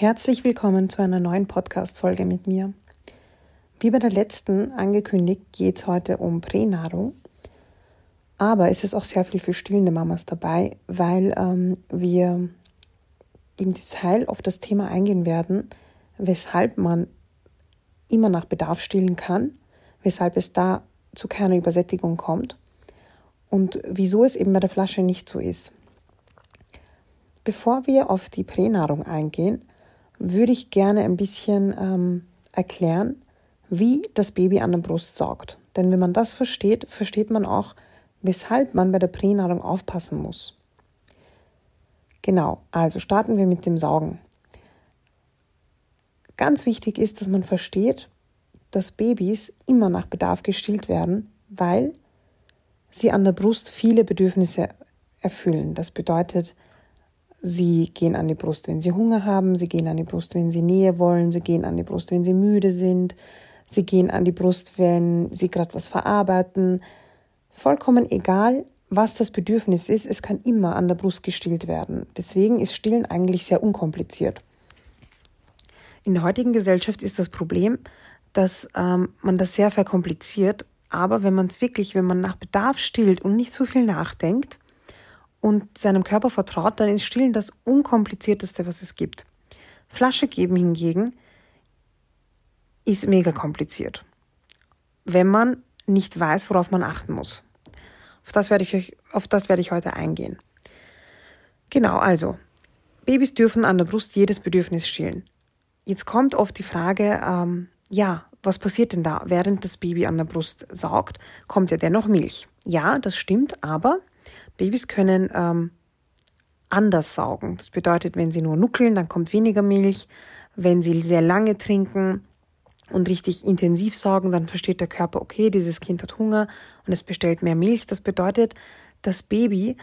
Herzlich willkommen zu einer neuen Podcast-Folge mit mir. Wie bei der letzten angekündigt, geht es heute um Pränahrung. Aber es ist auch sehr viel für stillende Mamas dabei, weil ähm, wir im Detail auf das Thema eingehen werden, weshalb man immer nach Bedarf stillen kann, weshalb es da zu keiner Übersättigung kommt und wieso es eben bei der Flasche nicht so ist. Bevor wir auf die Pränahrung eingehen, würde ich gerne ein bisschen ähm, erklären, wie das Baby an der Brust saugt. Denn wenn man das versteht, versteht man auch, weshalb man bei der Pränahrung aufpassen muss. Genau, also starten wir mit dem Saugen. Ganz wichtig ist, dass man versteht, dass Babys immer nach Bedarf gestillt werden, weil sie an der Brust viele Bedürfnisse erfüllen. Das bedeutet, Sie gehen an die Brust, wenn sie Hunger haben, sie gehen an die Brust, wenn sie Nähe wollen, sie gehen an die Brust, wenn sie müde sind, sie gehen an die Brust, wenn sie gerade was verarbeiten. Vollkommen egal, was das Bedürfnis ist, es kann immer an der Brust gestillt werden. Deswegen ist Stillen eigentlich sehr unkompliziert. In der heutigen Gesellschaft ist das Problem, dass ähm, man das sehr verkompliziert, aber wenn man es wirklich, wenn man nach Bedarf stillt und nicht so viel nachdenkt, und seinem Körper vertraut, dann ist Stillen das unkomplizierteste, was es gibt. Flasche geben hingegen ist mega kompliziert, wenn man nicht weiß, worauf man achten muss. Auf das werde ich, euch, auf das werde ich heute eingehen. Genau, also, Babys dürfen an der Brust jedes Bedürfnis stillen. Jetzt kommt oft die Frage, ähm, ja, was passiert denn da? Während das Baby an der Brust saugt, kommt ja dennoch Milch. Ja, das stimmt, aber Babys können ähm, anders saugen. Das bedeutet, wenn sie nur nuckeln, dann kommt weniger Milch. Wenn sie sehr lange trinken und richtig intensiv saugen, dann versteht der Körper, okay, dieses Kind hat Hunger und es bestellt mehr Milch. Das bedeutet, das Baby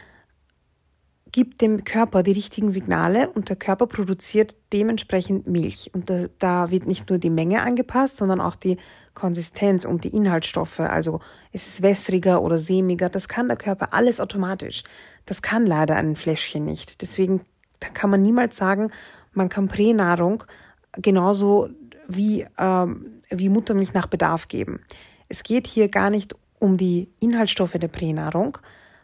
gibt dem Körper die richtigen Signale und der Körper produziert dementsprechend Milch. Und da, da, wird nicht nur die Menge angepasst, sondern auch die Konsistenz und die Inhaltsstoffe. Also ist es wässriger oder sämiger. Das kann der Körper alles automatisch. Das kann leider ein Fläschchen nicht. Deswegen kann man niemals sagen, man kann Pränahrung genauso wie, ähm, wie Muttermilch nach Bedarf geben. Es geht hier gar nicht um die Inhaltsstoffe der Pränahrung,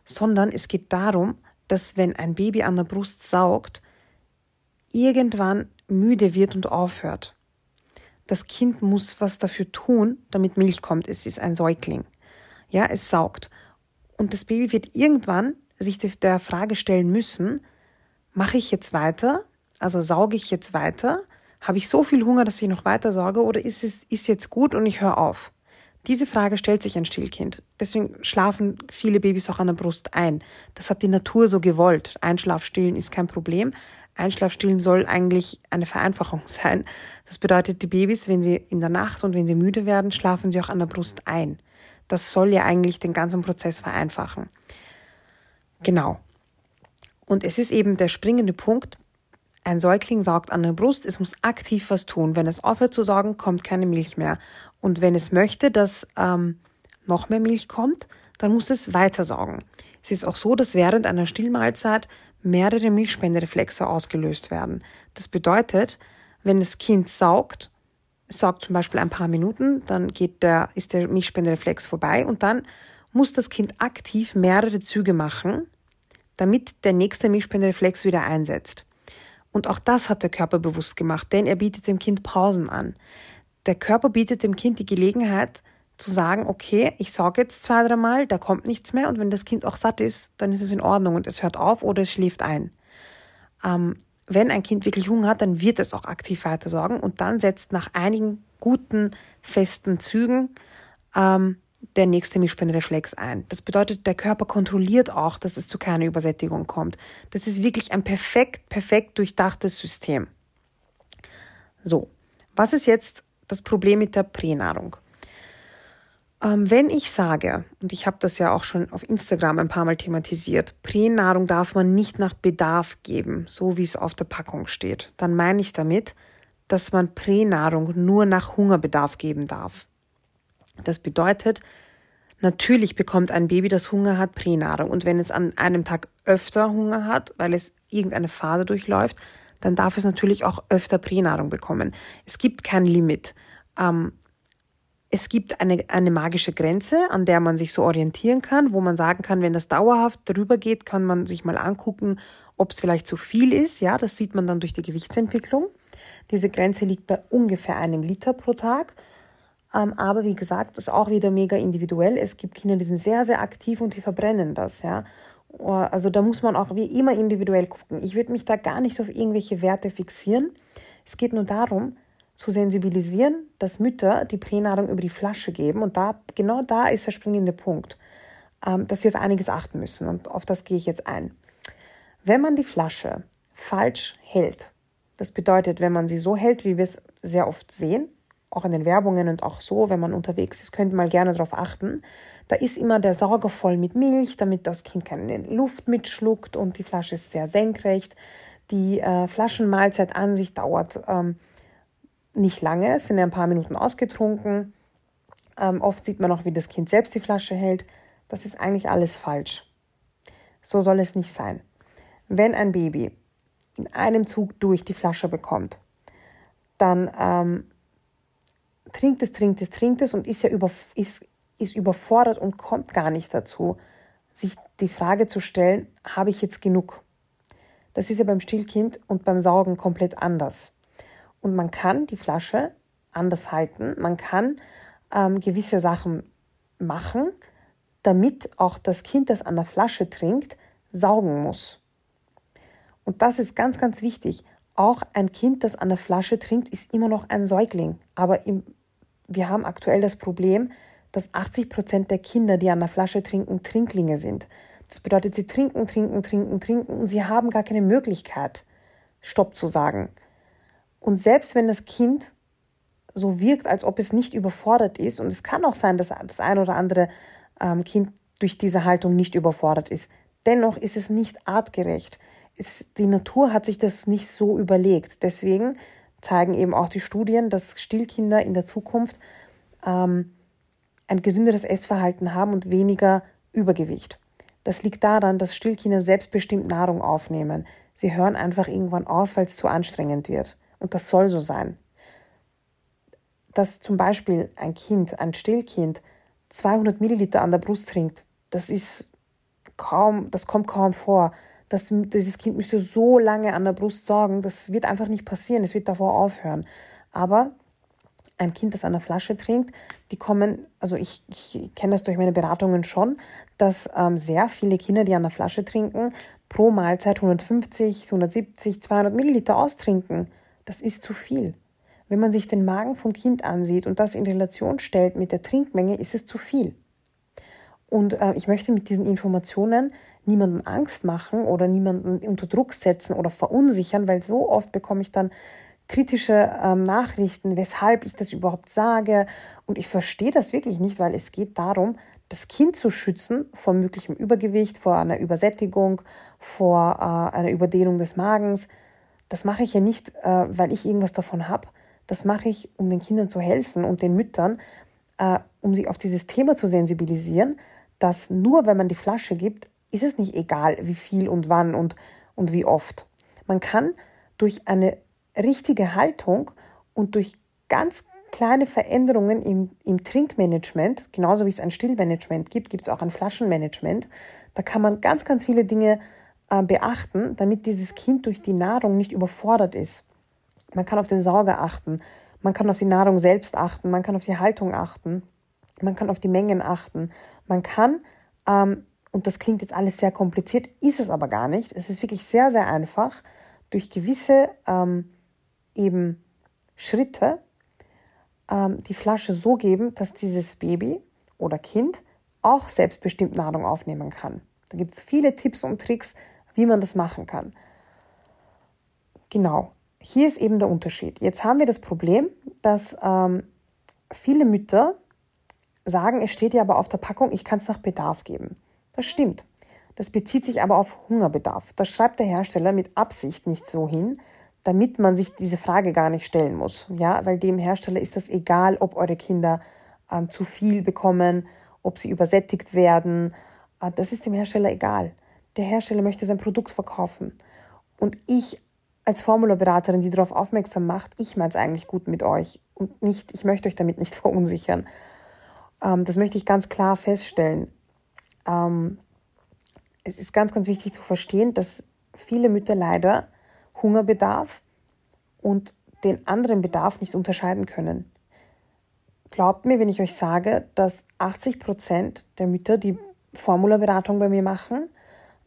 sondern es geht darum, dass wenn ein Baby an der Brust saugt, irgendwann müde wird und aufhört. Das Kind muss was dafür tun, damit Milch kommt. Es ist ein Säugling. Ja, es saugt. Und das Baby wird irgendwann sich der Frage stellen müssen, mache ich jetzt weiter? Also sauge ich jetzt weiter? Habe ich so viel Hunger, dass ich noch weiter sorge oder ist es ist jetzt gut und ich höre auf? Diese Frage stellt sich ein Stillkind. Deswegen schlafen viele Babys auch an der Brust ein. Das hat die Natur so gewollt. Einschlafstillen ist kein Problem. Einschlafstillen soll eigentlich eine Vereinfachung sein. Das bedeutet, die Babys, wenn sie in der Nacht und wenn sie müde werden, schlafen sie auch an der Brust ein. Das soll ja eigentlich den ganzen Prozess vereinfachen. Genau. Und es ist eben der springende Punkt. Ein Säugling saugt an der Brust, es muss aktiv was tun. Wenn es aufhört zu saugen, kommt keine Milch mehr. Und wenn es möchte, dass ähm, noch mehr Milch kommt, dann muss es weiter saugen. Es ist auch so, dass während einer Stillmahlzeit mehrere Milchspendereflexe ausgelöst werden. Das bedeutet, wenn das Kind saugt, saugt zum Beispiel ein paar Minuten, dann geht der, ist der Milchspendereflex vorbei und dann muss das Kind aktiv mehrere Züge machen, damit der nächste Milchspendereflex wieder einsetzt. Und auch das hat der Körper bewusst gemacht, denn er bietet dem Kind Pausen an der Körper bietet dem Kind die Gelegenheit zu sagen, okay, ich sauge jetzt zwei, dreimal, da kommt nichts mehr und wenn das Kind auch satt ist, dann ist es in Ordnung und es hört auf oder es schläft ein. Ähm, wenn ein Kind wirklich Hunger hat, dann wird es auch aktiv weiter sorgen und dann setzt nach einigen guten, festen Zügen ähm, der nächste Mischbeinreflex ein. Das bedeutet, der Körper kontrolliert auch, dass es zu keiner Übersättigung kommt. Das ist wirklich ein perfekt, perfekt durchdachtes System. So, was ist jetzt das Problem mit der Pränahrung. Ähm, wenn ich sage, und ich habe das ja auch schon auf Instagram ein paar Mal thematisiert, Pränahrung darf man nicht nach Bedarf geben, so wie es auf der Packung steht, dann meine ich damit, dass man Pränahrung nur nach Hungerbedarf geben darf. Das bedeutet, natürlich bekommt ein Baby, das Hunger hat, Pränahrung. Und wenn es an einem Tag öfter Hunger hat, weil es irgendeine Phase durchläuft, dann darf es natürlich auch öfter Pränahrung bekommen. Es gibt kein Limit. Ähm, es gibt eine, eine magische Grenze, an der man sich so orientieren kann, wo man sagen kann, wenn das dauerhaft drüber geht, kann man sich mal angucken, ob es vielleicht zu viel ist. Ja, das sieht man dann durch die Gewichtsentwicklung. Diese Grenze liegt bei ungefähr einem Liter pro Tag. Ähm, aber wie gesagt, ist auch wieder mega individuell. Es gibt Kinder, die sind sehr, sehr aktiv und die verbrennen das. Ja, also da muss man auch wie immer individuell gucken. Ich würde mich da gar nicht auf irgendwelche Werte fixieren. Es geht nur darum, zu sensibilisieren, dass Mütter die Pränahrung über die Flasche geben. Und da, genau da ist der springende Punkt, ähm, dass wir auf einiges achten müssen. Und auf das gehe ich jetzt ein. Wenn man die Flasche falsch hält, das bedeutet, wenn man sie so hält, wie wir es sehr oft sehen, auch in den Werbungen und auch so, wenn man unterwegs ist, könnt ihr mal gerne darauf achten. Da ist immer der Sauger voll mit Milch, damit das Kind keine Luft mitschluckt und die Flasche ist sehr senkrecht. Die äh, Flaschenmahlzeit an sich dauert ähm, nicht lange, es sind ja ein paar Minuten ausgetrunken. Ähm, oft sieht man auch, wie das Kind selbst die Flasche hält. Das ist eigentlich alles falsch. So soll es nicht sein. Wenn ein Baby in einem Zug durch die Flasche bekommt, dann ähm, trinkt es, trinkt es, trinkt es und ist ja über, ist, ist überfordert und kommt gar nicht dazu, sich die Frage zu stellen, habe ich jetzt genug? Das ist ja beim Stillkind und beim Saugen komplett anders. Und man kann die Flasche anders halten. Man kann ähm, gewisse Sachen machen, damit auch das Kind, das an der Flasche trinkt, saugen muss. Und das ist ganz, ganz wichtig. Auch ein Kind, das an der Flasche trinkt, ist immer noch ein Säugling. Aber im, wir haben aktuell das Problem, dass 80 Prozent der Kinder, die an der Flasche trinken, Trinklinge sind. Das bedeutet, sie trinken, trinken, trinken, trinken und sie haben gar keine Möglichkeit, Stopp zu sagen. Und selbst wenn das Kind so wirkt, als ob es nicht überfordert ist, und es kann auch sein, dass das ein oder andere ähm, Kind durch diese Haltung nicht überfordert ist, dennoch ist es nicht artgerecht. Es, die Natur hat sich das nicht so überlegt. Deswegen zeigen eben auch die Studien, dass Stillkinder in der Zukunft ähm, ein gesünderes Essverhalten haben und weniger Übergewicht. Das liegt daran, dass Stillkinder selbstbestimmt Nahrung aufnehmen. Sie hören einfach irgendwann auf, weil es zu anstrengend wird. Und das soll so sein. Dass zum Beispiel ein Kind, ein Stillkind, 200 Milliliter an der Brust trinkt, das ist kaum, das kommt kaum vor. Das, dieses Kind müsste so lange an der Brust sorgen, das wird einfach nicht passieren, es wird davor aufhören. Aber ein Kind, das an der Flasche trinkt, die kommen, also ich, ich kenne das durch meine Beratungen schon, dass ähm, sehr viele Kinder, die an der Flasche trinken, pro Mahlzeit 150, 170, 200 Milliliter austrinken. Das ist zu viel. Wenn man sich den Magen vom Kind ansieht und das in Relation stellt mit der Trinkmenge, ist es zu viel. Und äh, ich möchte mit diesen Informationen niemandem Angst machen oder niemanden unter Druck setzen oder verunsichern, weil so oft bekomme ich dann kritische ähm, Nachrichten, weshalb ich das überhaupt sage. Und ich verstehe das wirklich nicht, weil es geht darum, das Kind zu schützen vor möglichem Übergewicht, vor einer Übersättigung, vor äh, einer Überdehnung des Magens, das mache ich ja nicht, äh, weil ich irgendwas davon habe. Das mache ich, um den Kindern zu helfen und den Müttern, äh, um sie auf dieses Thema zu sensibilisieren, dass nur wenn man die Flasche gibt, ist es nicht egal, wie viel und wann und, und wie oft. Man kann durch eine richtige Haltung und durch ganz kleine Veränderungen im, im Trinkmanagement, genauso wie es ein Stillmanagement gibt, gibt es auch ein Flaschenmanagement. Da kann man ganz, ganz viele Dinge äh, beachten, damit dieses Kind durch die Nahrung nicht überfordert ist. Man kann auf den Sauger achten, man kann auf die Nahrung selbst achten, man kann auf die Haltung achten, man kann auf die Mengen achten, man kann, ähm, und das klingt jetzt alles sehr kompliziert, ist es aber gar nicht. Es ist wirklich sehr, sehr einfach, durch gewisse ähm, eben Schritte ähm, die Flasche so geben, dass dieses Baby oder Kind auch selbstbestimmt Nahrung aufnehmen kann. Da gibt es viele Tipps und Tricks, wie man das machen kann. Genau, hier ist eben der Unterschied. Jetzt haben wir das Problem, dass ähm, viele Mütter sagen, es steht ja aber auf der Packung, ich kann es nach Bedarf geben. Das stimmt. Das bezieht sich aber auf Hungerbedarf. Das schreibt der Hersteller mit Absicht nicht so hin, damit man sich diese Frage gar nicht stellen muss. Ja, weil dem Hersteller ist das egal, ob eure Kinder ähm, zu viel bekommen, ob sie übersättigt werden. Äh, das ist dem Hersteller egal der Hersteller möchte sein Produkt verkaufen. Und ich als Formularberaterin, die darauf aufmerksam macht, ich meine es eigentlich gut mit euch und nicht, ich möchte euch damit nicht verunsichern. Ähm, das möchte ich ganz klar feststellen. Ähm, es ist ganz, ganz wichtig zu verstehen, dass viele Mütter leider Hungerbedarf und den anderen Bedarf nicht unterscheiden können. Glaubt mir, wenn ich euch sage, dass 80 Prozent der Mütter, die Formularberatung bei mir machen,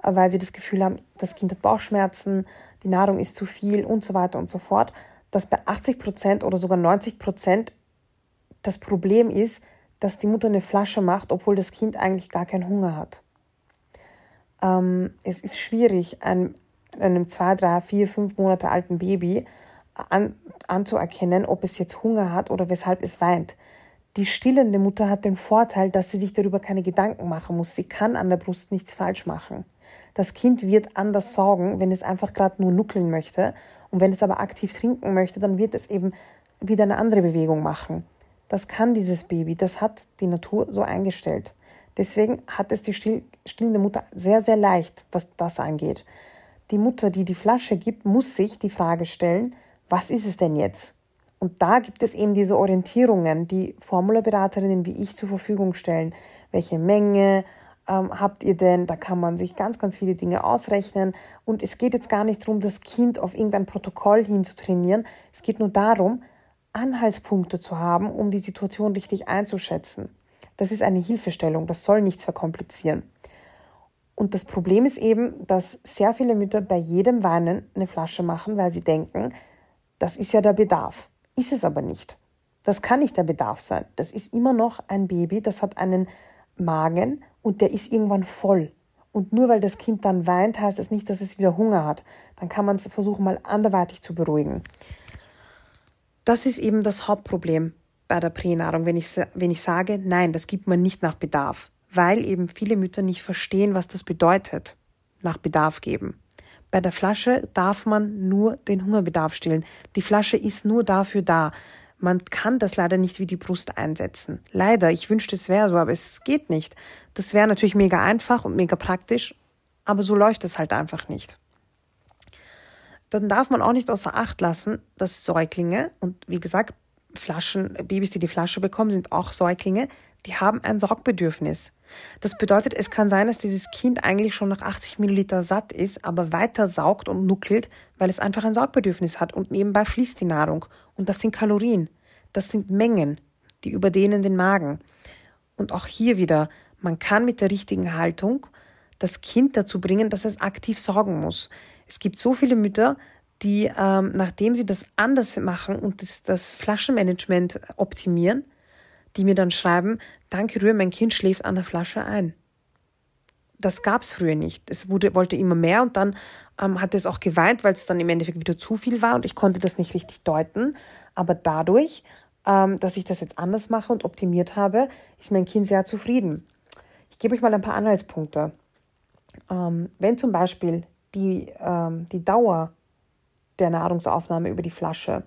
äh, weil sie das Gefühl haben, das Kind hat Bauchschmerzen, die Nahrung ist zu viel und so weiter und so fort, dass bei 80 Prozent oder sogar 90 Prozent das Problem ist, dass die Mutter eine Flasche macht, obwohl das Kind eigentlich gar keinen Hunger hat. Ähm, es ist schwierig, einem, einem zwei, drei, vier, fünf Monate alten Baby an, anzuerkennen, ob es jetzt Hunger hat oder weshalb es weint. Die stillende Mutter hat den Vorteil, dass sie sich darüber keine Gedanken machen muss. Sie kann an der Brust nichts falsch machen. Das Kind wird anders sorgen, wenn es einfach gerade nur nuckeln möchte. Und wenn es aber aktiv trinken möchte, dann wird es eben wieder eine andere Bewegung machen. Das kann dieses Baby, das hat die Natur so eingestellt. Deswegen hat es die stillende Mutter sehr, sehr leicht, was das angeht. Die Mutter, die die Flasche gibt, muss sich die Frage stellen, was ist es denn jetzt? Und da gibt es eben diese Orientierungen, die Formularberaterinnen wie ich zur Verfügung stellen. Welche Menge ähm, habt ihr denn? Da kann man sich ganz, ganz viele Dinge ausrechnen. Und es geht jetzt gar nicht darum, das Kind auf irgendein Protokoll hinzutrainieren. Es geht nur darum, Anhaltspunkte zu haben, um die Situation richtig einzuschätzen. Das ist eine Hilfestellung, das soll nichts verkomplizieren. Und das Problem ist eben, dass sehr viele Mütter bei jedem Weinen eine Flasche machen, weil sie denken, das ist ja der Bedarf. Ist es aber nicht. Das kann nicht der Bedarf sein. Das ist immer noch ein Baby, das hat einen Magen und der ist irgendwann voll. Und nur weil das Kind dann weint, heißt das nicht, dass es wieder Hunger hat. Dann kann man es versuchen, mal anderweitig zu beruhigen. Das ist eben das Hauptproblem bei der Pränahrung, wenn ich, wenn ich sage, nein, das gibt man nicht nach Bedarf, weil eben viele Mütter nicht verstehen, was das bedeutet, nach Bedarf geben. Bei der Flasche darf man nur den Hungerbedarf stillen. Die Flasche ist nur dafür da. Man kann das leider nicht wie die Brust einsetzen. Leider, ich wünschte, es wäre so, aber es geht nicht. Das wäre natürlich mega einfach und mega praktisch, aber so läuft es halt einfach nicht. Dann darf man auch nicht außer Acht lassen, dass Säuglinge und wie gesagt, Flaschen, Babys, die die Flasche bekommen, sind auch Säuglinge, die haben ein Saugbedürfnis. Das bedeutet, es kann sein, dass dieses Kind eigentlich schon nach 80 Milliliter satt ist, aber weiter saugt und nuckelt, weil es einfach ein Saugbedürfnis hat und nebenbei fließt die Nahrung. Und das sind Kalorien. Das sind Mengen, die überdehnen den Magen. Und auch hier wieder, man kann mit der richtigen Haltung das Kind dazu bringen, dass es aktiv sorgen muss. Es gibt so viele Mütter, die, ähm, nachdem sie das anders machen und das, das Flaschenmanagement optimieren, die mir dann schreiben, danke Rühr, mein Kind schläft an der Flasche ein. Das gab es früher nicht. Es wurde, wollte immer mehr und dann ähm, hat es auch geweint, weil es dann im Endeffekt wieder zu viel war und ich konnte das nicht richtig deuten. Aber dadurch, ähm, dass ich das jetzt anders mache und optimiert habe, ist mein Kind sehr zufrieden. Ich gebe euch mal ein paar Anhaltspunkte. Ähm, wenn zum Beispiel die, ähm, die Dauer der Nahrungsaufnahme über die Flasche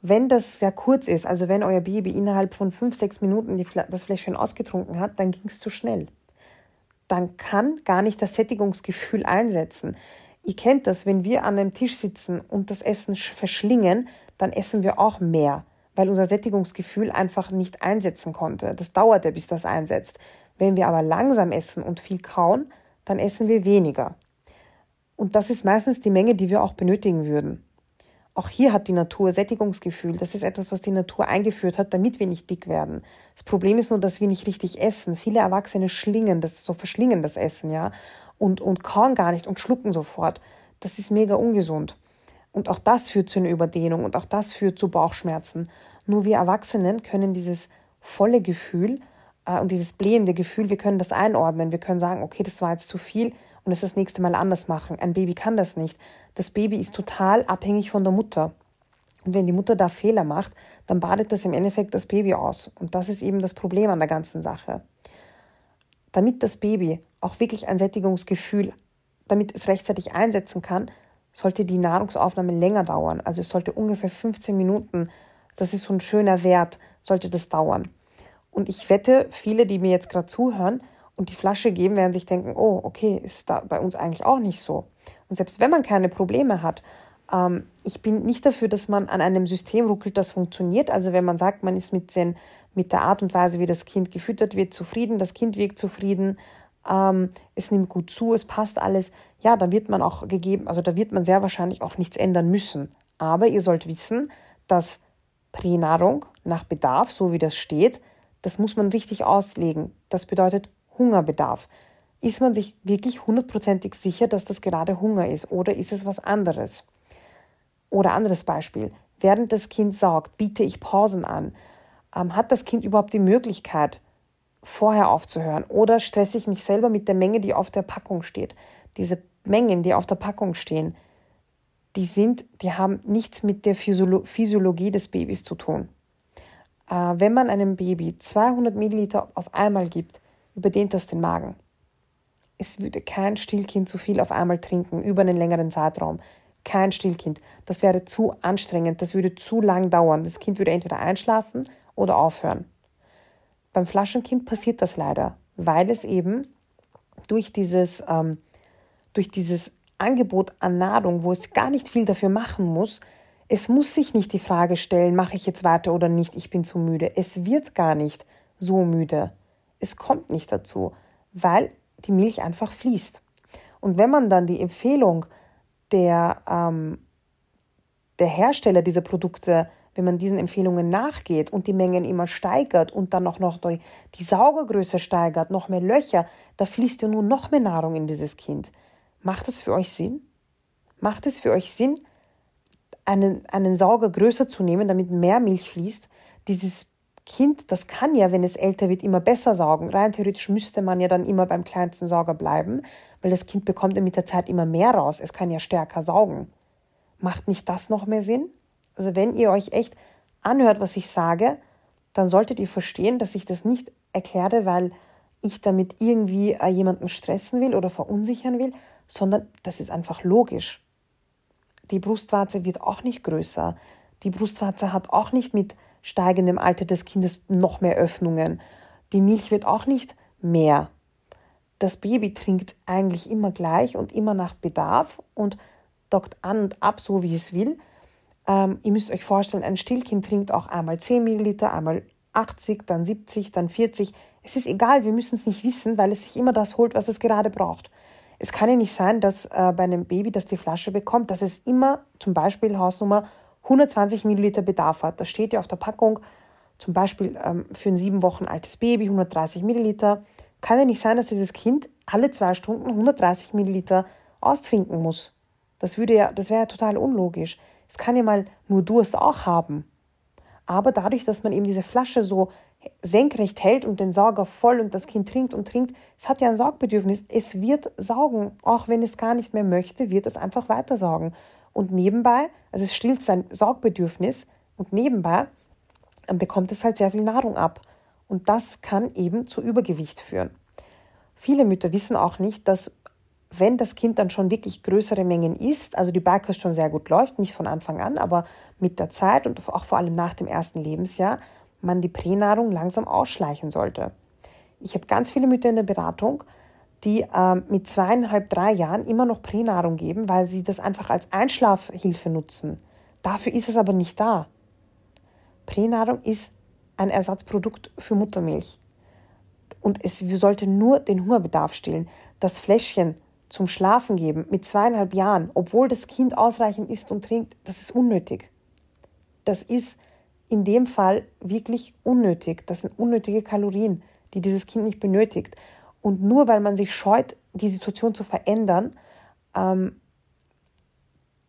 wenn das sehr kurz ist, also wenn euer Baby innerhalb von fünf, sechs Minuten das Fläschchen ausgetrunken hat, dann ging es zu schnell. Dann kann gar nicht das Sättigungsgefühl einsetzen. Ihr kennt das, wenn wir an einem Tisch sitzen und das Essen verschlingen, dann essen wir auch mehr, weil unser Sättigungsgefühl einfach nicht einsetzen konnte. Das dauert ja, bis das einsetzt. Wenn wir aber langsam essen und viel kauen, dann essen wir weniger. Und das ist meistens die Menge, die wir auch benötigen würden. Auch hier hat die Natur Sättigungsgefühl. Das ist etwas, was die Natur eingeführt hat, damit wir nicht dick werden. Das Problem ist nur, dass wir nicht richtig essen. Viele Erwachsene schlingen das, so verschlingen das Essen, ja, und, und kauen gar nicht und schlucken sofort. Das ist mega ungesund. Und auch das führt zu einer Überdehnung und auch das führt zu Bauchschmerzen. Nur wir Erwachsenen können dieses volle Gefühl äh, und dieses blähende Gefühl, wir können das einordnen. Wir können sagen, okay, das war jetzt zu viel und es das nächste Mal anders machen. Ein Baby kann das nicht. Das Baby ist total abhängig von der Mutter. Und wenn die Mutter da Fehler macht, dann badet das im Endeffekt das Baby aus. Und das ist eben das Problem an der ganzen Sache. Damit das Baby auch wirklich ein Sättigungsgefühl, damit es rechtzeitig einsetzen kann, sollte die Nahrungsaufnahme länger dauern. Also es sollte ungefähr 15 Minuten, das ist so ein schöner Wert, sollte das dauern. Und ich wette, viele, die mir jetzt gerade zuhören und die Flasche geben, werden sich denken, oh, okay, ist da bei uns eigentlich auch nicht so. Und selbst wenn man keine Probleme hat, Ähm, ich bin nicht dafür, dass man an einem System ruckelt, das funktioniert. Also wenn man sagt, man ist mit, den, mit der Art und Weise, wie das Kind gefüttert wird, zufrieden, das Kind wirkt zufrieden, ähm, es nimmt gut zu, es passt alles, ja, dann wird man auch gegeben, also da wird man sehr wahrscheinlich auch nichts ändern müssen. Aber ihr sollt wissen, dass Pränahrung nach Bedarf, so wie das steht, das muss man richtig auslegen. Das bedeutet Hungerbedarf. Ist man sich wirklich hundertprozentig sicher, dass das gerade Hunger ist oder ist es was anderes? Oder anderes Beispiel. Während das Kind saugt, biete ich Pausen an. Ähm, hat das Kind überhaupt die Möglichkeit, vorher aufzuhören? Oder stresse ich mich selber mit der Menge, die auf der Packung steht? Diese Mengen, die auf der Packung stehen, die sind, die haben nichts mit der Physiolo Physiologie des Babys zu tun. Äh, wenn man einem Baby 200 Milliliter auf einmal gibt, überdehnt das den Magen. Es würde kein Stillkind zu viel auf einmal trinken über einen längeren Zeitraum. Kein Stillkind. Das wäre zu anstrengend, das würde zu lang dauern. Das Kind würde entweder einschlafen oder aufhören. Beim Flaschenkind passiert das leider, weil es eben durch dieses, ähm, durch dieses Angebot an Nahrung, wo es gar nicht viel dafür machen muss, es muss sich nicht die Frage stellen, mache ich jetzt weiter oder nicht, ich bin zu müde. Es wird gar nicht so müde. Es kommt nicht dazu, weil die Milch einfach fließt. Und wenn man dann die Empfehlung der, ähm, der Hersteller dieser Produkte, wenn man diesen Empfehlungen nachgeht und die Mengen immer steigert und dann auch noch die, Saugergröße steigert, noch mehr Löcher, da fließt ja nun noch mehr Nahrung in dieses Kind. Macht es für euch Sinn? Macht es für euch Sinn, einen, einen Sauger größer zu nehmen, damit mehr Milch fließt? Dieses Kind, das kann ja, wenn es älter wird, immer besser saugen. Rein theoretisch müsste man ja dann immer beim kleinsten Sauger bleiben, weil das Kind bekommt ja mit der Zeit immer mehr raus. Es kann ja stärker saugen. Macht nicht das noch mehr Sinn? Also wenn ihr euch echt anhört, was ich sage, dann solltet ihr verstehen, dass ich das nicht erkläre, weil ich damit irgendwie äh, jemanden stressen will oder verunsichern will, sondern das ist einfach logisch. Die Brustwarze wird auch nicht größer. Die Brustwarze hat auch nicht mit steigendem Alter des Kindes noch mehr Öffnungen. Die Milch wird auch nicht mehr. Das Baby trinkt eigentlich immer gleich und immer nach Bedarf und dockt an und ab, so wie es will. Ähm, ihr müsst euch vorstellen, ein Stillkind trinkt auch einmal 10 Milliliter, einmal 80, dann 70, dann 40. Es ist egal, wir müssen es nicht wissen, weil es sich immer das holt, was es gerade braucht. Es kann ja nicht sein, dass äh, bei einem Baby, das die Flasche bekommt, dass es immer zum Beispiel Hausnummer 120 Milliliter Bedarf hat. Das steht ja auf der Packung, zum Beispiel ähm, für ein sieben Wochen altes Baby 130 Milliliter. Kann ja nicht sein, dass dieses Kind alle zwei Stunden 130 Milliliter austrinken muss. Das würde ja, das wäre ja total unlogisch. Es kann ja mal nur Durst auch haben. Aber dadurch, dass man eben diese Flasche so senkrecht hält und den Sauger voll und das Kind trinkt und trinkt, es hat ja ein Saugbedürfnis. Es wird saugen. Auch wenn es gar nicht mehr möchte, wird es einfach weiter saugen. Und nebenbei, also es stillt sein Saugbedürfnis und nebenbei ähm, bekommt es halt sehr viel Nahrung ab. Und das kann eben zu Übergewicht führen. Viele Mütter wissen auch nicht, dass wenn das Kind dann schon wirklich größere Mengen isst, also die Beikost schon sehr gut läuft, nicht von Anfang an, aber mit der Zeit und auch vor allem nach dem ersten Lebensjahr, man die Pränahrung langsam ausschleichen sollte. Ich habe ganz viele Mütter in der Beratung, die ähm, mit zweieinhalb, drei Jahren immer noch Pränahrung geben, weil sie das einfach als Einschlafhilfe nutzen. Dafür ist es aber nicht da. Pränahrung ist ein Ersatzprodukt für Muttermilch. Und es sollte nur den Hungerbedarf stillen. Das Fläschchen zum Schlafen geben mit zweieinhalb Jahren, obwohl das Kind ausreichend isst und trinkt, das ist unnötig. Das ist in dem Fall wirklich unnötig. Das sind unnötige Kalorien, die dieses Kind nicht benötigt. Und nur weil man sich scheut, die Situation zu verändern, ähm,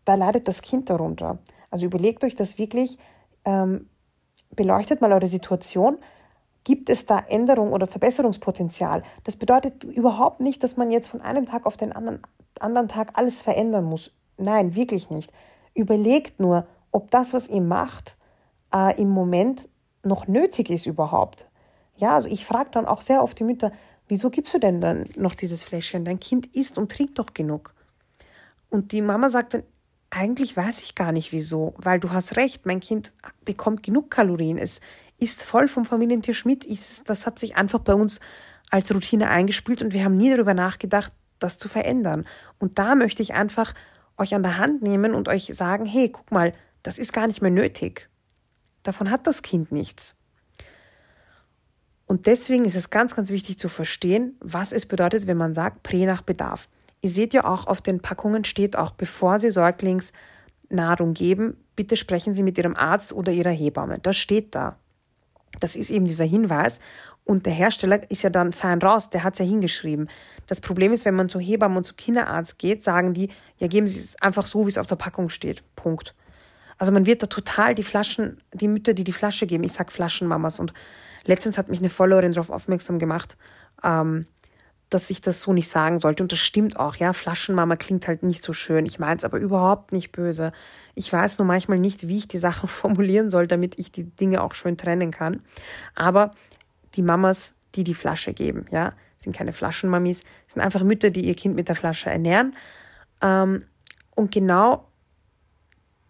da leidet das Kind darunter. Also überlegt euch das wirklich, ähm, beleuchtet mal eure Situation. Gibt es da Änderung oder Verbesserungspotenzial? Das bedeutet überhaupt nicht, dass man jetzt von einem Tag auf den anderen, anderen Tag alles verändern muss. Nein, wirklich nicht. Überlegt nur, ob das, was ihr macht, äh, im Moment noch nötig ist überhaupt. Ja, also ich frage dann auch sehr oft die Mütter, wieso gibst du denn dann noch dieses Fläschchen? Dein Kind isst und trinkt doch genug. Und die Mama sagt dann, eigentlich weiß ich gar nicht wieso, weil du hast recht, mein Kind bekommt genug Kalorien. Es ist voll vom Familientisch mit. Das hat sich einfach bei uns als Routine eingespielt und wir haben nie darüber nachgedacht, das zu verändern. Und da möchte ich einfach euch an der Hand nehmen und euch sagen, hey, guck mal, das ist gar nicht mehr nötig. Davon hat das Kind nichts. Und deswegen ist es ganz, ganz wichtig zu verstehen, was es bedeutet, wenn man sagt, Prä nach Bedarf. Ihr seht ja auch, auf den Packungen steht auch, bevor Sie Säuglingsnahrung geben, bitte sprechen Sie mit Ihrem Arzt oder Ihrer Hebamme. Das steht da. Das ist eben dieser Hinweis. Und der Hersteller ist ja dann fein raus, der hat es ja hingeschrieben. Das Problem ist, wenn man zu Hebammen und zu Kinderarzt geht, sagen die, ja, geben Sie es einfach so, wie es auf der Packung steht. Punkt. Also man wird da total die Flaschen, die Mütter, die die Flasche geben, ich sag Flaschenmamas. Und letztens hat mich eine Followerin darauf aufmerksam gemacht, ähm, dass ich das so nicht sagen sollte. Und das stimmt auch, ja. Flaschenmama klingt halt nicht so schön. Ich meine es aber überhaupt nicht böse. Ich weiß nur manchmal nicht, wie ich die Sachen formulieren soll, damit ich die Dinge auch schön trennen kann. Aber die Mamas, die die Flasche geben, ja, sind keine Flaschenmamis, sind einfach Mütter, die ihr Kind mit der Flasche ernähren. Ähm, und genau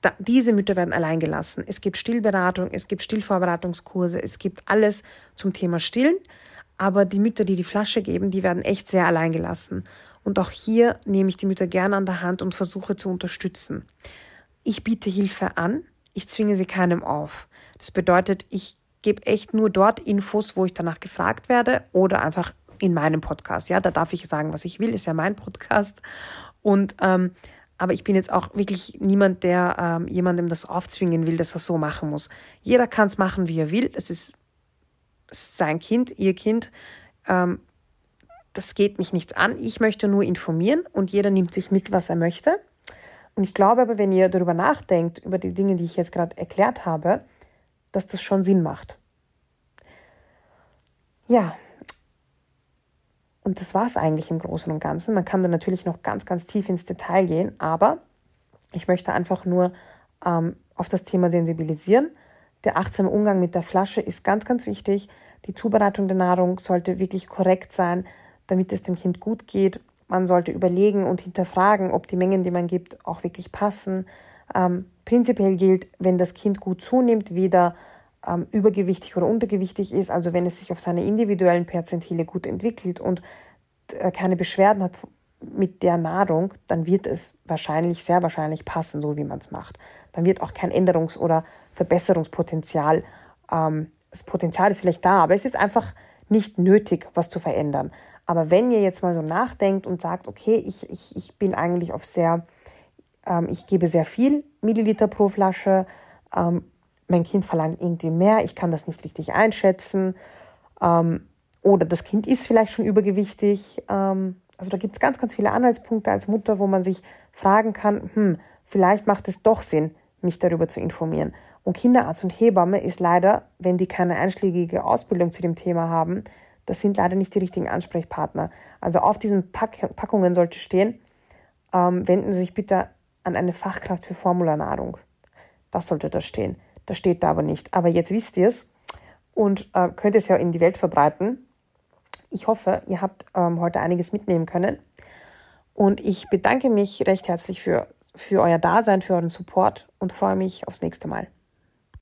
da, diese Mütter werden allein gelassen. Es gibt Stillberatung, es gibt Stillvorbereitungskurse, es gibt alles zum Thema Stillen. Aber die Mütter, die die Flasche geben, die werden echt sehr allein gelassen. Und auch hier nehme ich die Mütter gerne an der Hand und versuche zu unterstützen. Ich biete Hilfe an, ich zwinge sie keinem auf. Das bedeutet, ich gebe echt nur dort Infos, wo ich danach gefragt werde oder einfach in meinem Podcast. Ja, da darf ich sagen, was ich will, ist ja mein Podcast. Und ähm, aber ich bin jetzt auch wirklich niemand, der ähm, jemandem das aufzwingen will, dass er so machen muss. Jeder kann es machen, wie er will. Es ist sein Kind, ihr Kind. Ähm, das geht mich nichts an. Ich möchte nur informieren und jeder nimmt sich mit, was er möchte. Und ich glaube aber, wenn ihr darüber nachdenkt, über die Dinge, die ich jetzt gerade erklärt habe, dass das schon Sinn macht. Ja, und das war es eigentlich im Großen und Ganzen. Man kann da natürlich noch ganz, ganz tief ins Detail gehen, aber ich möchte einfach nur ähm, auf das Thema sensibilisieren. Der achtsame Umgang mit der Flasche ist ganz, ganz wichtig. Die Zubereitung der Nahrung sollte wirklich korrekt sein, damit es dem Kind gut geht. Man sollte überlegen und hinterfragen, ob die Mengen, die man gibt, auch wirklich passen. Ähm, prinzipiell gilt, wenn das Kind gut zunimmt, weder ähm, übergewichtig oder untergewichtig ist, also wenn es sich auf seine individuellen Perzentile gut entwickelt und äh, keine Beschwerden hat mit der Nahrung, dann wird es wahrscheinlich, sehr wahrscheinlich passen, so wie man es macht. Dann wird auch kein Änderungs- oder Verbesserungspotenzial, ähm, das Potenzial ist vielleicht da, aber es ist einfach nicht nötig, was zu verändern. Aber wenn ihr jetzt mal so nachdenkt und sagt, okay, ich, ich, ich bin eigentlich auf sehr, ähm, ich gebe sehr viel Milliliter pro Flasche, ähm, mein Kind verlangt irgendwie mehr, ich kann das nicht richtig einschätzen, ähm, oder das Kind ist vielleicht schon übergewichtig. Ähm, also da gibt es ganz, ganz viele Anhaltspunkte als Mutter, wo man sich fragen kann, hm, vielleicht macht es doch Sinn, mich darüber zu informieren. Und Kinderarzt und Hebamme ist leider, wenn die keine einschlägige Ausbildung zu dem Thema haben, das sind leider nicht die richtigen Ansprechpartner. Also auf diesen Pack Packungen sollte stehen, ähm, wenden Sie sich bitte an eine Fachkraft für Formularnahrung. Das sollte da stehen. Das steht da aber nicht. Aber jetzt wisst ihr es und äh, könnt es ja in die Welt verbreiten. Ich hoffe, ihr habt ähm, heute einiges mitnehmen können. Und ich bedanke mich recht herzlich für, für euer Dasein, für euren Support und freue mich aufs nächste Mal.